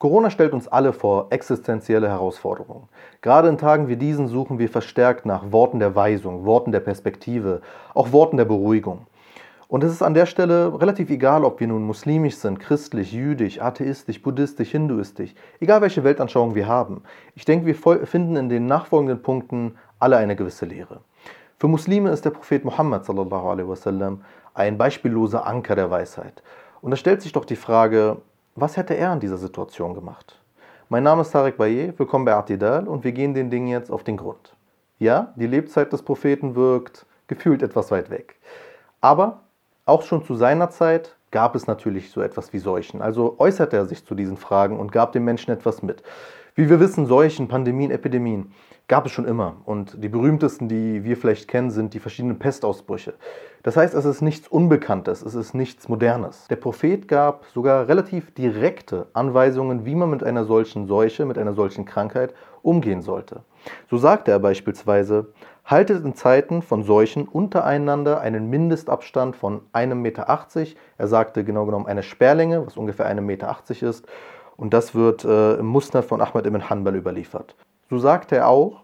Corona stellt uns alle vor existenzielle Herausforderungen. Gerade in Tagen wie diesen suchen wir verstärkt nach Worten der Weisung, Worten der Perspektive, auch Worten der Beruhigung. Und es ist an der Stelle relativ egal, ob wir nun muslimisch sind, christlich, jüdisch, atheistisch, buddhistisch, hinduistisch, egal welche Weltanschauung wir haben. Ich denke, wir finden in den nachfolgenden Punkten alle eine gewisse Lehre. Für Muslime ist der Prophet Muhammad sallallahu alaihi wasallam ein beispielloser Anker der Weisheit. Und da stellt sich doch die Frage, was hätte er in dieser Situation gemacht? Mein Name ist Tarek Baye, willkommen bei Atidal und wir gehen den Dingen jetzt auf den Grund. Ja, die Lebzeit des Propheten wirkt gefühlt etwas weit weg. Aber auch schon zu seiner Zeit gab es natürlich so etwas wie Seuchen. Also äußerte er sich zu diesen Fragen und gab den Menschen etwas mit. Wie wir wissen, Seuchen, Pandemien, Epidemien gab es schon immer. Und die berühmtesten, die wir vielleicht kennen, sind die verschiedenen Pestausbrüche. Das heißt, es ist nichts Unbekanntes, es ist nichts Modernes. Der Prophet gab sogar relativ direkte Anweisungen, wie man mit einer solchen Seuche, mit einer solchen Krankheit umgehen sollte. So sagte er beispielsweise, haltet in Zeiten von Seuchen untereinander einen Mindestabstand von 1,80 Meter. Er sagte genau genommen eine Sperrlänge, was ungefähr 1,80 Meter ist. Und das wird äh, im Musnad von Ahmad ibn Hanbal überliefert. So sagte er auch,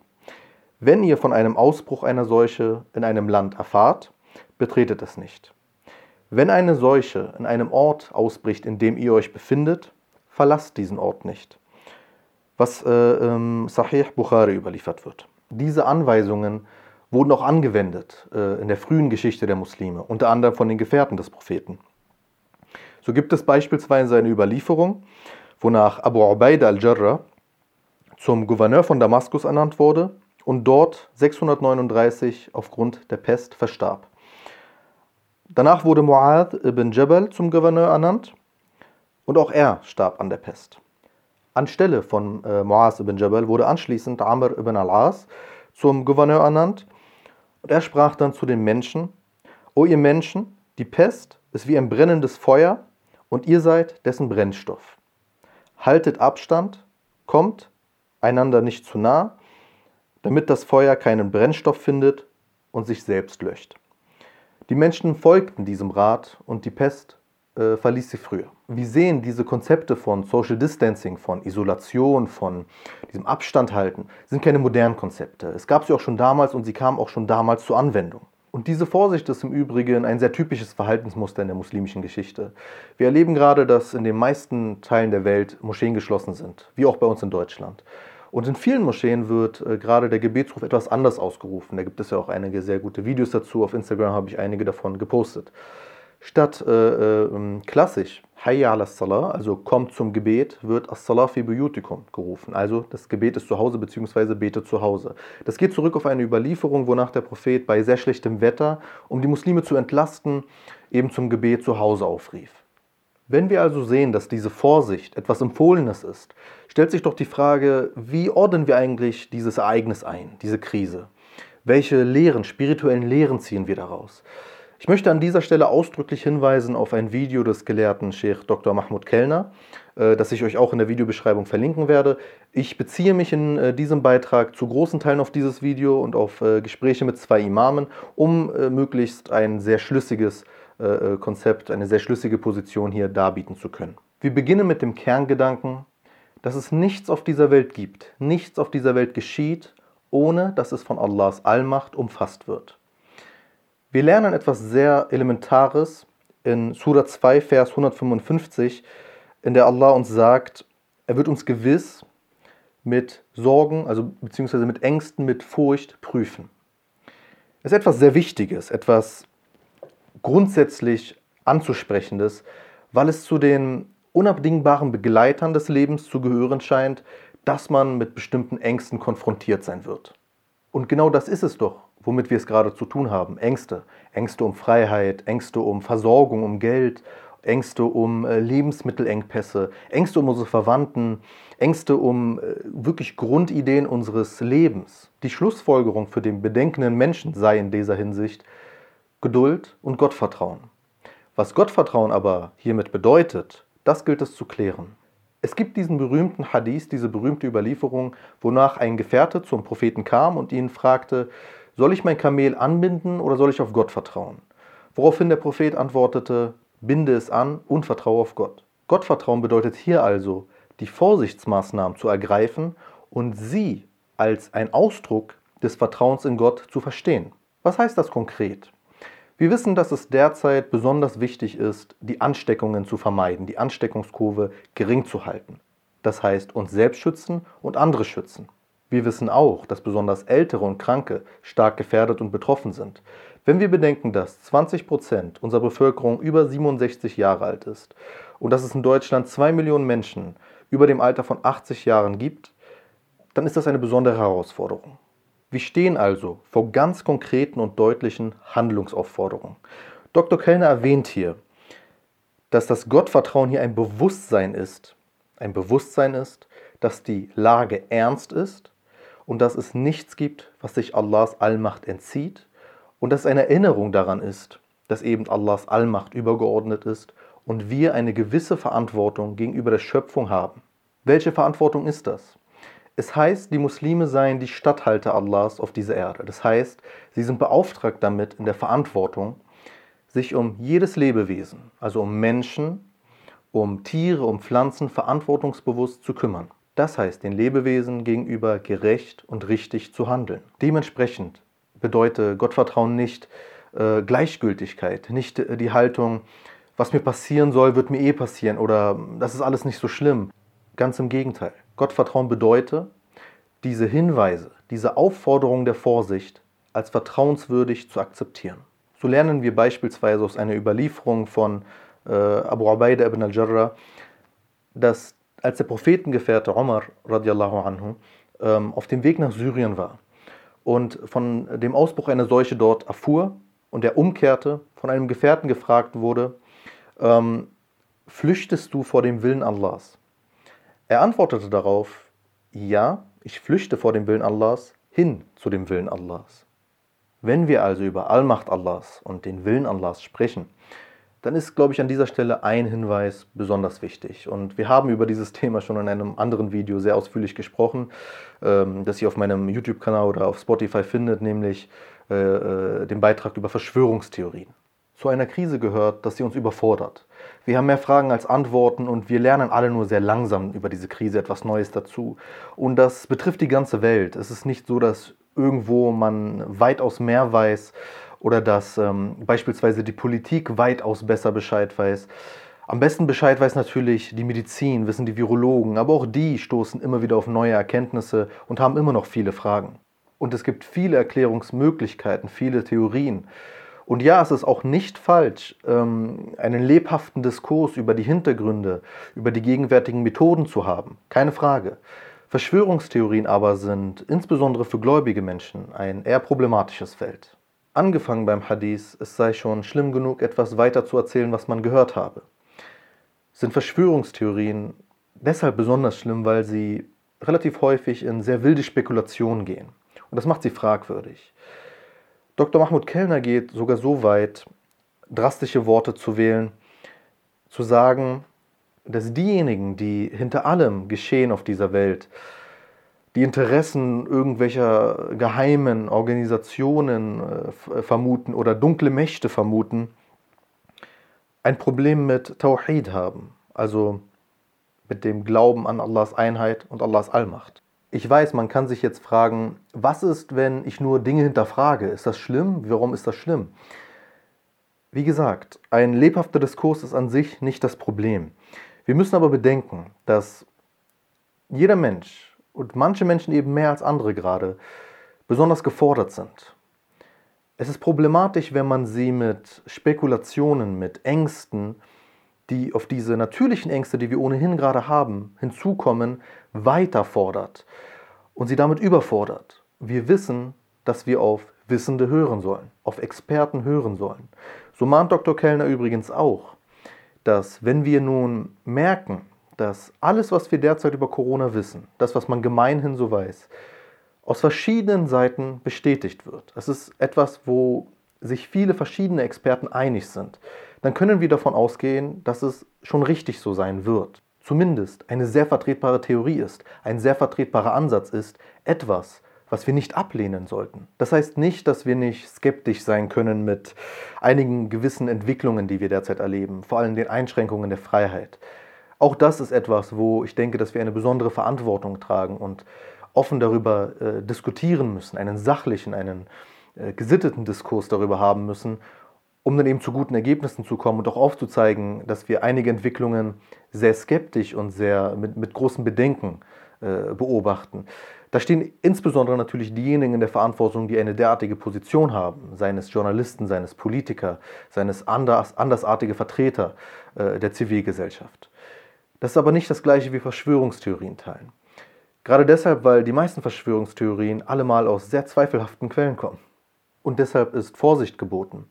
wenn ihr von einem Ausbruch einer Seuche in einem Land erfahrt, betretet es nicht. Wenn eine Seuche in einem Ort ausbricht, in dem ihr euch befindet, verlasst diesen Ort nicht. Was äh, ähm, Sahih Bukhari überliefert wird. Diese Anweisungen wurden auch angewendet äh, in der frühen Geschichte der Muslime, unter anderem von den Gefährten des Propheten. So gibt es beispielsweise eine Überlieferung, wonach Abu Ubaid al-Jarrah zum Gouverneur von Damaskus ernannt wurde und dort 639 aufgrund der Pest verstarb. Danach wurde Mu'adh ibn Jabal zum Gouverneur ernannt und auch er starb an der Pest. Anstelle von äh, Mu'adh ibn Jabal wurde anschließend Amr ibn al-As zum Gouverneur ernannt und er sprach dann zu den Menschen, O ihr Menschen, die Pest ist wie ein brennendes Feuer und ihr seid dessen Brennstoff. Haltet Abstand, kommt einander nicht zu nah, damit das Feuer keinen Brennstoff findet und sich selbst löscht. Die Menschen folgten diesem Rat und die Pest äh, verließ sie früher. Wir sehen diese Konzepte von Social Distancing, von Isolation, von diesem Abstand halten, sind keine modernen Konzepte. Es gab sie auch schon damals und sie kamen auch schon damals zur Anwendung. Und diese Vorsicht ist im Übrigen ein sehr typisches Verhaltensmuster in der muslimischen Geschichte. Wir erleben gerade, dass in den meisten Teilen der Welt Moscheen geschlossen sind, wie auch bei uns in Deutschland. Und in vielen Moscheen wird äh, gerade der Gebetsruf etwas anders ausgerufen. Da gibt es ja auch einige sehr gute Videos dazu. Auf Instagram habe ich einige davon gepostet. Statt äh, äh, klassisch Hayya ala Salah, also kommt zum Gebet, wird As-Salah fi buyutikum gerufen. Also das Gebet ist zu Hause bzw. bete zu Hause. Das geht zurück auf eine Überlieferung, wonach der Prophet bei sehr schlechtem Wetter, um die Muslime zu entlasten, eben zum Gebet zu Hause aufrief. Wenn wir also sehen, dass diese Vorsicht etwas Empfohlenes ist, stellt sich doch die Frage, wie ordnen wir eigentlich dieses Ereignis ein, diese Krise? Welche Lehren, spirituellen Lehren ziehen wir daraus? Ich möchte an dieser Stelle ausdrücklich hinweisen auf ein Video des Gelehrten Sheikh Dr. Mahmoud Kellner, äh, das ich euch auch in der Videobeschreibung verlinken werde. Ich beziehe mich in äh, diesem Beitrag zu großen Teilen auf dieses Video und auf äh, Gespräche mit zwei Imamen, um möglichst ein sehr schlüssiges Konzept, eine sehr schlüssige Position hier darbieten zu können. Wir beginnen mit dem Kerngedanken, dass es nichts auf dieser Welt gibt, nichts auf dieser Welt geschieht, ohne dass es von Allahs Allmacht umfasst wird. Wir lernen etwas sehr Elementares in Surah 2, Vers 155, in der Allah uns sagt, er wird uns gewiss mit Sorgen, also beziehungsweise mit Ängsten, mit Furcht prüfen. Das ist etwas sehr Wichtiges, etwas grundsätzlich anzusprechendes, weil es zu den unabdingbaren Begleitern des Lebens zu gehören scheint, dass man mit bestimmten Ängsten konfrontiert sein wird. Und genau das ist es doch, womit wir es gerade zu tun haben. Ängste. Ängste um Freiheit, Ängste um Versorgung, um Geld, Ängste um äh, Lebensmittelengpässe, Ängste um unsere Verwandten, Ängste um äh, wirklich Grundideen unseres Lebens. Die Schlussfolgerung für den bedenkenden Menschen sei in dieser Hinsicht, Geduld und Gottvertrauen. Was Gottvertrauen aber hiermit bedeutet, das gilt es zu klären. Es gibt diesen berühmten Hadith, diese berühmte Überlieferung, wonach ein Gefährte zum Propheten kam und ihn fragte, soll ich mein Kamel anbinden oder soll ich auf Gott vertrauen? Woraufhin der Prophet antwortete, binde es an und vertraue auf Gott. Gottvertrauen bedeutet hier also, die Vorsichtsmaßnahmen zu ergreifen und sie als ein Ausdruck des Vertrauens in Gott zu verstehen. Was heißt das konkret? Wir wissen, dass es derzeit besonders wichtig ist, die Ansteckungen zu vermeiden, die Ansteckungskurve gering zu halten. Das heißt, uns selbst schützen und andere schützen. Wir wissen auch, dass besonders Ältere und Kranke stark gefährdet und betroffen sind. Wenn wir bedenken, dass 20 Prozent unserer Bevölkerung über 67 Jahre alt ist und dass es in Deutschland 2 Millionen Menschen über dem Alter von 80 Jahren gibt, dann ist das eine besondere Herausforderung. Wir stehen also vor ganz konkreten und deutlichen Handlungsaufforderungen. Dr. Kellner erwähnt hier, dass das Gottvertrauen hier ein Bewusstsein ist, ein Bewusstsein ist, dass die Lage ernst ist und dass es nichts gibt, was sich Allahs Allmacht entzieht und dass eine Erinnerung daran ist, dass eben Allahs Allmacht übergeordnet ist und wir eine gewisse Verantwortung gegenüber der Schöpfung haben. Welche Verantwortung ist das? Es heißt, die Muslime seien die Statthalter Allahs auf dieser Erde. Das heißt, sie sind beauftragt damit in der Verantwortung, sich um jedes Lebewesen, also um Menschen, um Tiere, um Pflanzen verantwortungsbewusst zu kümmern. Das heißt, den Lebewesen gegenüber gerecht und richtig zu handeln. Dementsprechend bedeutet Gottvertrauen nicht äh, Gleichgültigkeit, nicht äh, die Haltung, was mir passieren soll, wird mir eh passieren oder das ist alles nicht so schlimm. Ganz im Gegenteil. Gottvertrauen bedeutet, diese Hinweise, diese Aufforderung der Vorsicht als vertrauenswürdig zu akzeptieren. So lernen wir beispielsweise aus einer Überlieferung von äh, Abu Ubaidah ibn al-Jarrah, dass als der Prophetengefährte Omar radiallahu anhu ähm, auf dem Weg nach Syrien war, und von dem Ausbruch einer Seuche dort erfuhr und er umkehrte, von einem Gefährten gefragt wurde, ähm, flüchtest du vor dem Willen Allahs? Er antwortete darauf, ja, ich flüchte vor dem Willen Allahs hin zu dem Willen Allahs. Wenn wir also über Allmacht Allahs und den Willen Allahs sprechen, dann ist, glaube ich, an dieser Stelle ein Hinweis besonders wichtig. Und wir haben über dieses Thema schon in einem anderen Video sehr ausführlich gesprochen, ähm, das ihr auf meinem YouTube-Kanal oder auf Spotify findet, nämlich äh, äh, den Beitrag über Verschwörungstheorien. Zu einer Krise gehört, dass sie uns überfordert. Wir haben mehr Fragen als Antworten und wir lernen alle nur sehr langsam über diese Krise etwas Neues dazu. Und das betrifft die ganze Welt. Es ist nicht so, dass irgendwo man weitaus mehr weiß oder dass ähm, beispielsweise die Politik weitaus besser Bescheid weiß. Am besten Bescheid weiß natürlich die Medizin, wissen die Virologen, aber auch die stoßen immer wieder auf neue Erkenntnisse und haben immer noch viele Fragen. Und es gibt viele Erklärungsmöglichkeiten, viele Theorien. Und ja, es ist auch nicht falsch, ähm, einen lebhaften Diskurs über die Hintergründe, über die gegenwärtigen Methoden zu haben. Keine Frage. Verschwörungstheorien aber sind insbesondere für gläubige Menschen ein eher problematisches Feld. Angefangen beim Hadith, es sei schon schlimm genug, etwas weiter zu erzählen, was man gehört habe. Sind Verschwörungstheorien deshalb besonders schlimm, weil sie relativ häufig in sehr wilde Spekulationen gehen. Und das macht sie fragwürdig. Dr. Mahmoud Kellner geht sogar so weit, drastische Worte zu wählen, zu sagen, dass diejenigen, die hinter allem Geschehen auf dieser Welt die Interessen irgendwelcher geheimen Organisationen äh, vermuten oder dunkle Mächte vermuten, ein Problem mit Tawhid haben, also mit dem Glauben an Allahs Einheit und Allahs Allmacht. Ich weiß, man kann sich jetzt fragen, was ist, wenn ich nur Dinge hinterfrage? Ist das schlimm? Warum ist das schlimm? Wie gesagt, ein lebhafter Diskurs ist an sich nicht das Problem. Wir müssen aber bedenken, dass jeder Mensch und manche Menschen eben mehr als andere gerade besonders gefordert sind. Es ist problematisch, wenn man sie mit Spekulationen, mit Ängsten, die auf diese natürlichen Ängste, die wir ohnehin gerade haben, hinzukommen, weiter fordert und sie damit überfordert. Wir wissen, dass wir auf Wissende hören sollen, auf Experten hören sollen. So mahnt Dr. Kellner übrigens auch, dass wenn wir nun merken, dass alles, was wir derzeit über Corona wissen, das, was man gemeinhin so weiß, aus verschiedenen Seiten bestätigt wird. Es ist etwas, wo sich viele verschiedene Experten einig sind. Dann können wir davon ausgehen, dass es schon richtig so sein wird. Zumindest eine sehr vertretbare Theorie ist, ein sehr vertretbarer Ansatz ist, etwas, was wir nicht ablehnen sollten. Das heißt nicht, dass wir nicht skeptisch sein können mit einigen gewissen Entwicklungen, die wir derzeit erleben, vor allem den Einschränkungen der Freiheit. Auch das ist etwas, wo ich denke, dass wir eine besondere Verantwortung tragen und offen darüber äh, diskutieren müssen, einen sachlichen, einen äh, gesitteten Diskurs darüber haben müssen, um dann eben zu guten Ergebnissen zu kommen und auch aufzuzeigen, dass wir einige Entwicklungen sehr skeptisch und sehr mit, mit großen Bedenken äh, beobachten. Da stehen insbesondere natürlich diejenigen in der Verantwortung, die eine derartige Position haben, seien es Journalisten, seien es Politiker, seien es anders, andersartige Vertreter äh, der Zivilgesellschaft. Das ist aber nicht das gleiche wie Verschwörungstheorien teilen. Gerade deshalb, weil die meisten Verschwörungstheorien allemal aus sehr zweifelhaften Quellen kommen. Und deshalb ist Vorsicht geboten.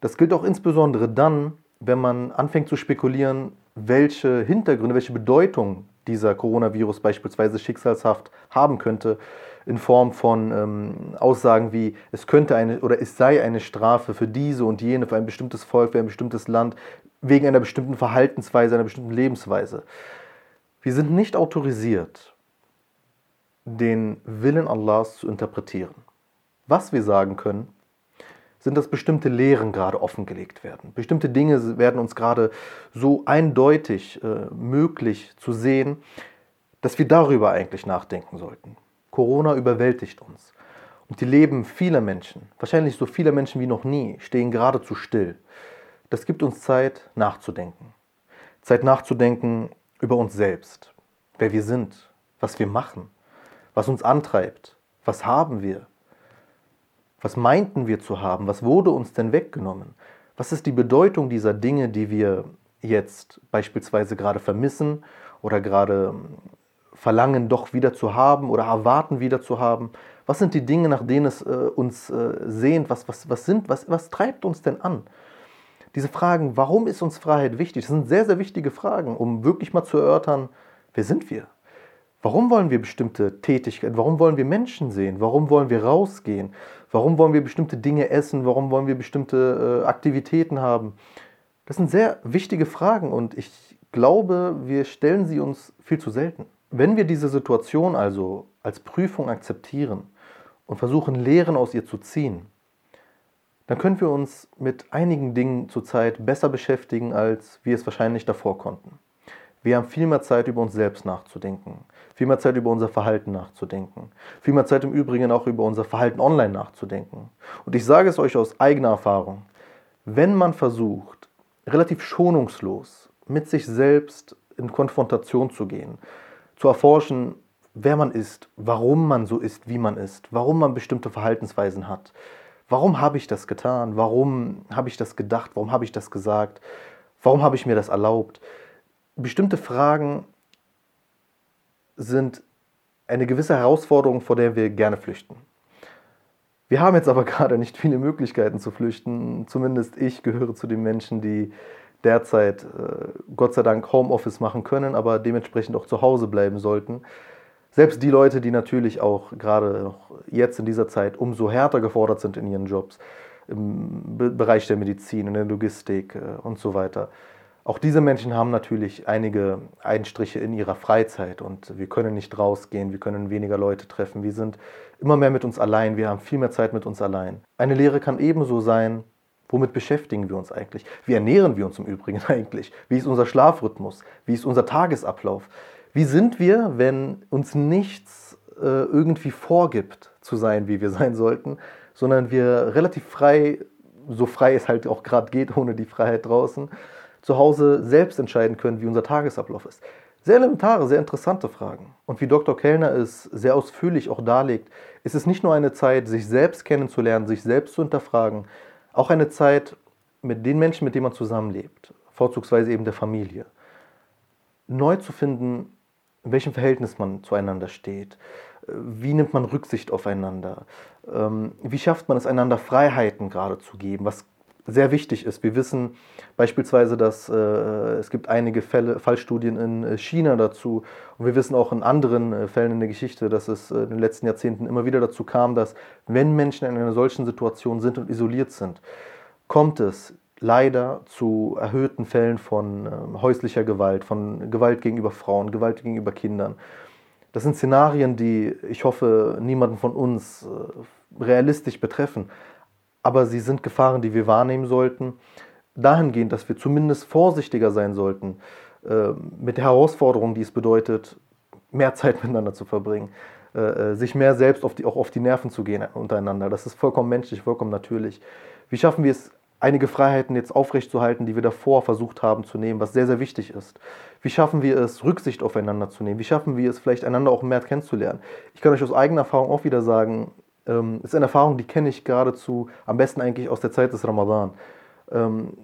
Das gilt auch insbesondere dann, wenn man anfängt zu spekulieren, welche Hintergründe, welche Bedeutung dieser Coronavirus beispielsweise schicksalshaft haben könnte, in Form von ähm, Aussagen wie es könnte eine oder es sei eine Strafe für diese und jene, für ein bestimmtes Volk, für ein bestimmtes Land, wegen einer bestimmten Verhaltensweise, einer bestimmten Lebensweise. Wir sind nicht autorisiert, den Willen Allahs zu interpretieren. Was wir sagen können, sind, dass bestimmte Lehren gerade offengelegt werden. Bestimmte Dinge werden uns gerade so eindeutig äh, möglich zu sehen, dass wir darüber eigentlich nachdenken sollten. Corona überwältigt uns. Und die Leben vieler Menschen, wahrscheinlich so viele Menschen wie noch nie, stehen geradezu still. Das gibt uns Zeit nachzudenken. Zeit nachzudenken über uns selbst, wer wir sind, was wir machen, was uns antreibt, was haben wir, was meinten wir zu haben, was wurde uns denn weggenommen, was ist die Bedeutung dieser Dinge, die wir jetzt beispielsweise gerade vermissen oder gerade ähm, verlangen, doch wieder zu haben oder erwarten, wieder zu haben. Was sind die Dinge, nach denen es äh, uns äh, sehnt? Was, was, was, sind, was, was treibt uns denn an? diese Fragen, warum ist uns Freiheit wichtig? Das sind sehr, sehr wichtige Fragen, um wirklich mal zu erörtern, wer sind wir? Warum wollen wir bestimmte Tätigkeiten? Warum wollen wir Menschen sehen? Warum wollen wir rausgehen? Warum wollen wir bestimmte Dinge essen? Warum wollen wir bestimmte äh, Aktivitäten haben? Das sind sehr wichtige Fragen und ich glaube, wir stellen sie uns viel zu selten. Wenn wir diese Situation also als Prüfung akzeptieren und versuchen, Lehren aus ihr zu ziehen, dann können wir uns mit einigen Dingen zurzeit besser beschäftigen, als wir es wahrscheinlich davor konnten. Wir haben viel mehr Zeit, über uns selbst nachzudenken, viel mehr Zeit, über unser Verhalten nachzudenken, viel mehr Zeit im Übrigen auch über unser Verhalten online nachzudenken. Und ich sage es euch aus eigener Erfahrung, wenn man versucht, relativ schonungslos mit sich selbst in Konfrontation zu gehen, zu erforschen, wer man ist, warum man so ist, wie man ist, warum man bestimmte Verhaltensweisen hat, Warum habe ich das getan? Warum habe ich das gedacht? Warum habe ich das gesagt? Warum habe ich mir das erlaubt? Bestimmte Fragen sind eine gewisse Herausforderung, vor der wir gerne flüchten. Wir haben jetzt aber gerade nicht viele Möglichkeiten zu flüchten. Zumindest ich gehöre zu den Menschen, die derzeit äh, Gott sei Dank Homeoffice machen können, aber dementsprechend auch zu Hause bleiben sollten. Selbst die Leute, die natürlich auch gerade jetzt in dieser Zeit umso härter gefordert sind in ihren Jobs, im Bereich der Medizin, in der Logistik äh, und so weiter. Auch diese Menschen haben natürlich einige Einstriche in ihrer Freizeit und wir können nicht rausgehen, wir können weniger Leute treffen, wir sind immer mehr mit uns allein, wir haben viel mehr Zeit mit uns allein. Eine Lehre kann ebenso sein, womit beschäftigen wir uns eigentlich? Wie ernähren wir uns im Übrigen eigentlich? Wie ist unser Schlafrhythmus? Wie ist unser Tagesablauf? Wie sind wir, wenn uns nichts äh, irgendwie vorgibt zu sein, wie wir sein sollten, sondern wir relativ frei, so frei es halt auch gerade geht, ohne die Freiheit draußen, zu Hause selbst entscheiden können, wie unser Tagesablauf ist? Sehr elementare, sehr interessante Fragen. Und wie Dr. Kellner es sehr ausführlich auch darlegt, ist es nicht nur eine Zeit, sich selbst kennenzulernen, sich selbst zu hinterfragen, auch eine Zeit mit den Menschen, mit denen man zusammenlebt, vorzugsweise eben der Familie, neu zu finden, in welchem Verhältnis man zueinander steht. Wie nimmt man Rücksicht aufeinander? Ähm, wie schafft man es, einander Freiheiten gerade zu geben, was sehr wichtig ist. Wir wissen beispielsweise, dass äh, es gibt einige Fälle, Fallstudien in äh, China dazu und wir wissen auch in anderen äh, Fällen in der Geschichte, dass es äh, in den letzten Jahrzehnten immer wieder dazu kam, dass wenn Menschen in einer solchen Situation sind und isoliert sind, kommt es leider zu erhöhten Fällen von äh, häuslicher Gewalt, von Gewalt gegenüber Frauen, Gewalt gegenüber Kindern. Das sind Szenarien, die ich hoffe niemanden von uns äh, realistisch betreffen, aber sie sind Gefahren, die wir wahrnehmen sollten, dahingehend, dass wir zumindest vorsichtiger sein sollten, äh, mit der Herausforderung, die es bedeutet, mehr Zeit miteinander zu verbringen, äh, äh, sich mehr selbst auf die, auch auf die Nerven zu gehen untereinander. Das ist vollkommen menschlich, vollkommen natürlich. Wie schaffen wir es, einige Freiheiten jetzt aufrechtzuerhalten, die wir davor versucht haben zu nehmen, was sehr, sehr wichtig ist? Wie schaffen wir es, Rücksicht aufeinander zu nehmen? Wie schaffen wir es, vielleicht einander auch mehr kennenzulernen? Ich kann euch aus eigener Erfahrung auch wieder sagen, ähm, ist eine Erfahrung, die kenne ich geradezu am besten eigentlich aus der Zeit des Ramadan. Ähm,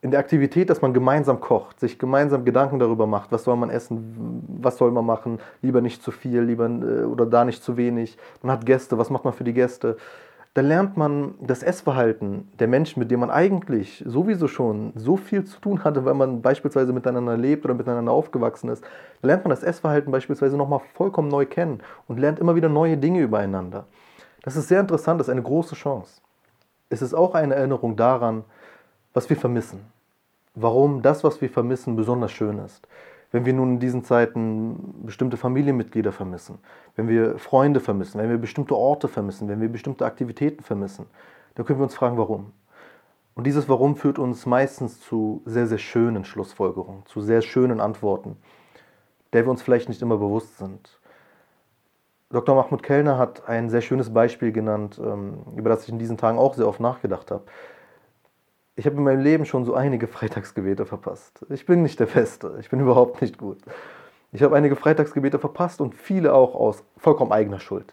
in der Aktivität, dass man gemeinsam kocht, sich gemeinsam Gedanken darüber macht, was soll man essen, was soll man machen, lieber nicht zu viel, lieber äh, oder da nicht zu wenig. Man hat Gäste, was macht man für die Gäste? Da lernt man das Essverhalten der Menschen, mit denen man eigentlich sowieso schon so viel zu tun hatte, weil man beispielsweise miteinander lebt oder miteinander aufgewachsen ist. Da lernt man das Essverhalten beispielsweise nochmal vollkommen neu kennen und lernt immer wieder neue Dinge übereinander. Das ist sehr interessant, das ist eine große Chance. Es ist auch eine Erinnerung daran, was wir vermissen. Warum das, was wir vermissen, besonders schön ist. Wenn wir nun in diesen Zeiten bestimmte Familienmitglieder vermissen, wenn wir Freunde vermissen, wenn wir bestimmte Orte vermissen, wenn wir bestimmte Aktivitäten vermissen, dann können wir uns fragen, warum. Und dieses Warum führt uns meistens zu sehr, sehr schönen Schlussfolgerungen, zu sehr schönen Antworten, der wir uns vielleicht nicht immer bewusst sind. Dr. Mahmoud Kellner hat ein sehr schönes Beispiel genannt, ähm, über das ich in diesen Tagen auch sehr oft nachgedacht habe ich habe in meinem Leben schon so einige Freitagsgebete verpasst. Ich bin nicht der Beste, ich bin überhaupt nicht gut. Ich habe einige Freitagsgebete verpasst und viele auch aus vollkommen eigener Schuld.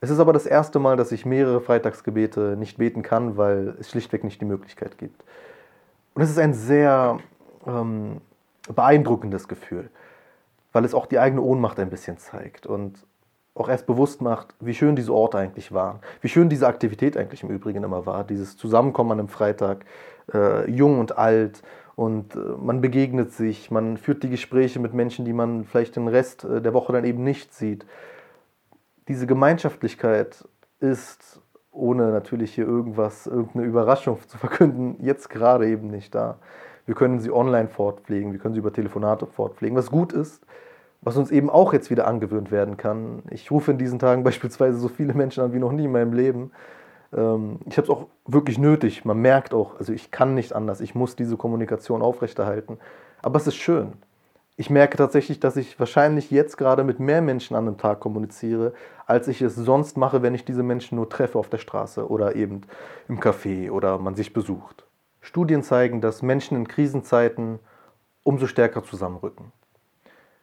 Es ist aber das erste Mal, dass ich mehrere Freitagsgebete nicht beten kann, weil es schlichtweg nicht die Möglichkeit gibt. Und es ist ein sehr ähm, beeindruckendes Gefühl, weil es auch die eigene Ohnmacht ein bisschen zeigt. Und auch erst bewusst macht, wie schön diese Orte eigentlich waren, wie schön diese Aktivität eigentlich im Übrigen immer war, dieses Zusammenkommen an einem Freitag, äh, jung und alt und äh, man begegnet sich, man führt die Gespräche mit Menschen, die man vielleicht den Rest äh, der Woche dann eben nicht sieht. Diese Gemeinschaftlichkeit ist, ohne natürlich hier irgendwas, irgendeine Überraschung zu verkünden, jetzt gerade eben nicht da. Wir können sie online fortpflegen, wir können sie über Telefonate fortpflegen, was gut ist, was uns eben auch jetzt wieder angewöhnt werden kann. Ich rufe in diesen Tagen beispielsweise so viele Menschen an wie noch nie in meinem Leben. Ähm, ich habe es auch wirklich nötig. Man merkt auch, also ich kann nicht anders. Ich muss diese Kommunikation aufrechterhalten. Aber es ist schön. Ich merke tatsächlich, dass ich wahrscheinlich jetzt gerade mit mehr Menschen an einem Tag kommuniziere, als ich es sonst mache, wenn ich diese Menschen nur treffe auf der Straße oder eben im Café oder man sich besucht. Studien zeigen, dass Menschen in Krisenzeiten umso stärker zusammenrücken.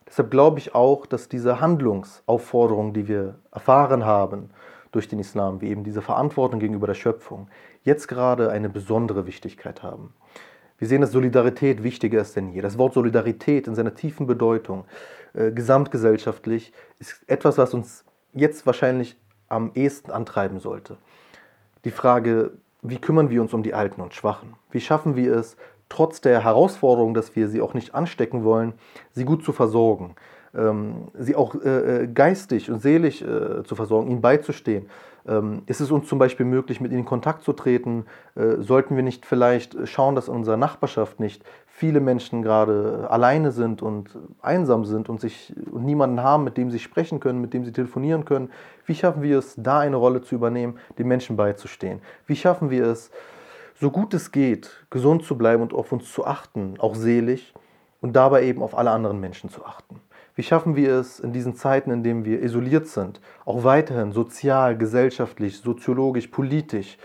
Deshalb glaube ich auch, dass diese Handlungsaufforderung, die wir erfahren haben durch den Islam, wie eben diese Verantwortung gegenüber der Schöpfung, jetzt gerade eine besondere Wichtigkeit haben. Wir sehen, dass Solidarität wichtiger ist denn je. Das Wort Solidarität in seiner tiefen Bedeutung, äh, gesamtgesellschaftlich, ist etwas, was uns jetzt wahrscheinlich am ehesten antreiben sollte. Die Frage, wie kümmern wir uns um die Alten und Schwachen? Wie schaffen wir es, trotz der Herausforderung, dass wir sie auch nicht anstecken wollen, sie gut zu versorgen, ähm, sie auch äh, äh, geistig und seelisch äh, zu versorgen, ihnen beizustehen. Ähm, ist es uns zum Beispiel möglich, mit ihnen in Kontakt zu treten? Äh, sollten wir nicht vielleicht schauen, dass in unserer Nachbarschaft nicht viele Menschen gerade alleine sind und einsam sind und, sich, und niemanden haben, mit dem sie sprechen können, mit dem sie telefonieren können? Wie schaffen wir es, da eine Rolle zu übernehmen, den Menschen beizustehen? Wie schaffen wir es, so gut es geht, gesund zu bleiben und auf uns zu achten, auch seelisch, und dabei eben auf alle anderen Menschen zu achten. Wie schaffen wir es in diesen Zeiten, in denen wir isoliert sind, auch weiterhin sozial, gesellschaftlich, soziologisch, politisch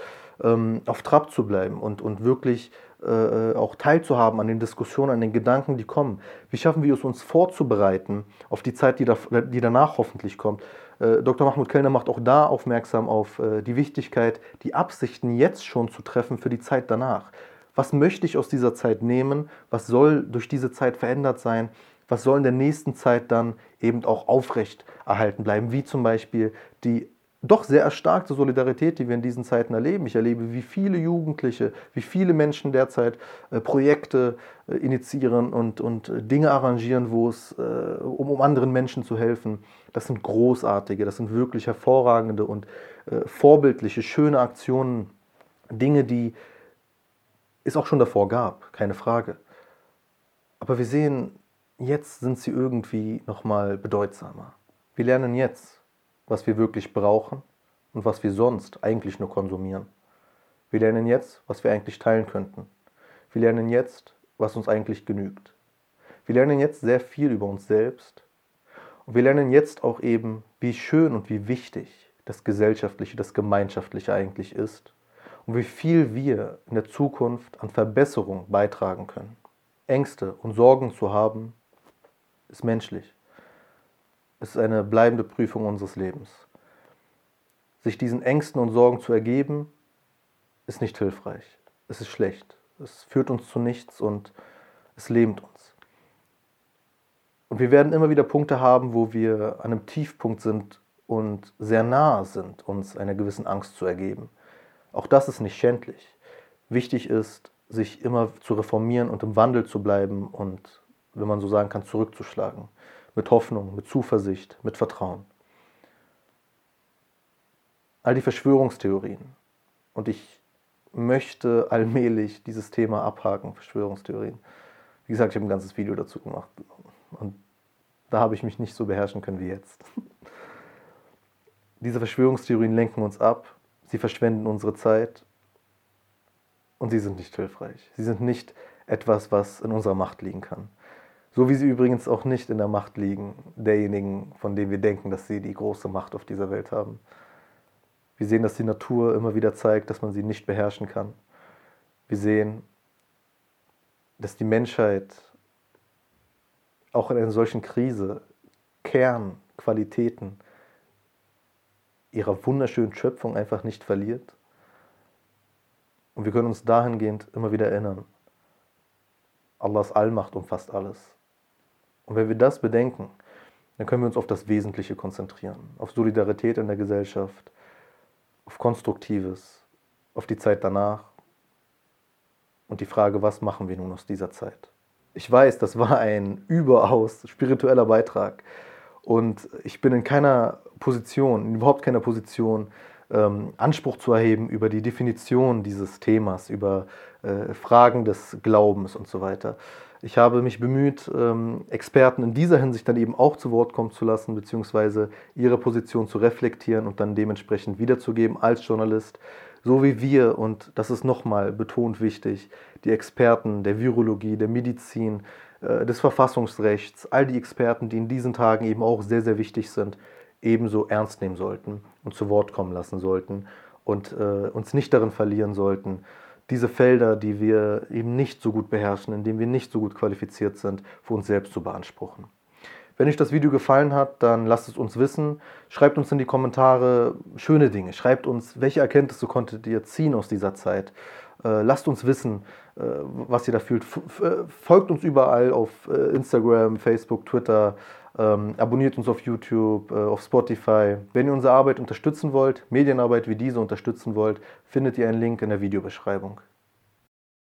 ähm, auf Trab zu bleiben und, und wirklich äh, auch teilzuhaben an den Diskussionen, an den Gedanken, die kommen? Wie schaffen wir es, uns vorzubereiten auf die Zeit, die, da, die danach hoffentlich kommt? Äh, Dr. Mahmoud Kellner macht auch da aufmerksam auf äh, die Wichtigkeit, die Absichten jetzt schon zu treffen für die Zeit danach. Was möchte ich aus dieser Zeit nehmen? Was soll durch diese Zeit verändert sein? Was soll in der nächsten Zeit dann eben auch aufrecht erhalten bleiben? Wie zum Beispiel die doch sehr erstarkte Solidarität, die wir in diesen Zeiten erleben. Ich erlebe, wie viele Jugendliche, wie viele Menschen derzeit äh, Projekte äh, initiieren und, und äh, Dinge arrangieren, wo es, um, um anderen Menschen zu helfen. Das sind großartige, das sind wirklich hervorragende und vorbildliche, schöne Aktionen. Dinge, die es auch schon davor gab, keine Frage. Aber wir sehen, jetzt sind sie irgendwie nochmal bedeutsamer. Wir lernen jetzt, was wir wirklich brauchen und was wir sonst eigentlich nur konsumieren. Wir lernen jetzt, was wir eigentlich teilen könnten. Wir lernen jetzt, was uns eigentlich genügt. Wir lernen jetzt sehr viel über uns selbst und wir lernen jetzt auch eben, wie schön und wie wichtig das Gesellschaftliche, das Gemeinschaftliche eigentlich ist und wie viel wir in der Zukunft an Verbesserung beitragen können. Ängste und Sorgen zu haben, ist menschlich. Es ist eine bleibende Prüfung unseres Lebens. Sich diesen Ängsten und Sorgen zu ergeben, ist nicht hilfreich. Es ist schlecht. Es führt uns zu nichts und es lähmt uns. Und wir werden immer wieder Punkte haben, wo wir an einem Tiefpunkt sind und sehr nahe sind, uns einer gewissen Angst zu ergeben. Auch das ist nicht schändlich. Wichtig ist, sich immer zu reformieren und im Wandel zu bleiben und, wenn man so sagen kann, zurückzuschlagen. Mit Hoffnung, mit Zuversicht, mit Vertrauen. All die Verschwörungstheorien. Und ich möchte allmählich dieses Thema abhaken, Verschwörungstheorien. Wie gesagt, ich habe ein ganzes Video dazu gemacht. Und da habe ich mich nicht so beherrschen können wie jetzt. Diese Verschwörungstheorien lenken uns ab, sie verschwenden unsere Zeit und sie sind nicht hilfreich. Sie sind nicht etwas, was in unserer Macht liegen kann. So wie sie übrigens auch nicht in der Macht liegen derjenigen, von denen wir denken, dass sie die große Macht auf dieser Welt haben. Wir sehen, dass die Natur immer wieder zeigt, dass man sie nicht beherrschen kann. Wir sehen, dass die Menschheit auch in einer solchen Krise Kernqualitäten ihrer wunderschönen Schöpfung einfach nicht verliert. Und wir können uns dahingehend immer wieder erinnern. Allahs Allmacht umfasst alles. Und wenn wir das bedenken, dann können wir uns auf das Wesentliche konzentrieren, auf Solidarität in der Gesellschaft, auf Konstruktives, auf die Zeit danach und die Frage, was machen wir nun aus dieser Zeit. Ich weiß, das war ein überaus spiritueller Beitrag. Und ich bin in keiner Position, in überhaupt keiner Position, ähm, Anspruch zu erheben über die Definition dieses Themas, über äh, Fragen des Glaubens und so weiter. Ich habe mich bemüht, ähm, Experten in dieser Hinsicht dann eben auch zu Wort kommen zu lassen, beziehungsweise ihre Position zu reflektieren und dann dementsprechend wiederzugeben als Journalist. So wie wir, und das ist nochmal betont wichtig, die Experten der Virologie, der Medizin, äh, des Verfassungsrechts, all die Experten, die in diesen Tagen eben auch sehr, sehr wichtig sind, ebenso ernst nehmen sollten und zu Wort kommen lassen sollten und äh, uns nicht darin verlieren sollten, diese Felder, die wir eben nicht so gut beherrschen, in denen wir nicht so gut qualifiziert sind, für uns selbst zu beanspruchen. Wenn euch das Video gefallen hat, dann lasst es uns wissen. Schreibt uns in die Kommentare schöne Dinge. Schreibt uns, welche Erkenntnisse konntet ihr ziehen aus dieser Zeit. Äh, lasst uns wissen, äh, was ihr da fühlt. Äh, folgt uns überall auf Instagram, Facebook, Twitter. Ähm, abonniert uns auf YouTube, auf Spotify. Wenn ihr unsere Arbeit unterstützen wollt, Medienarbeit wie diese unterstützen wollt, findet ihr einen Link in der Videobeschreibung.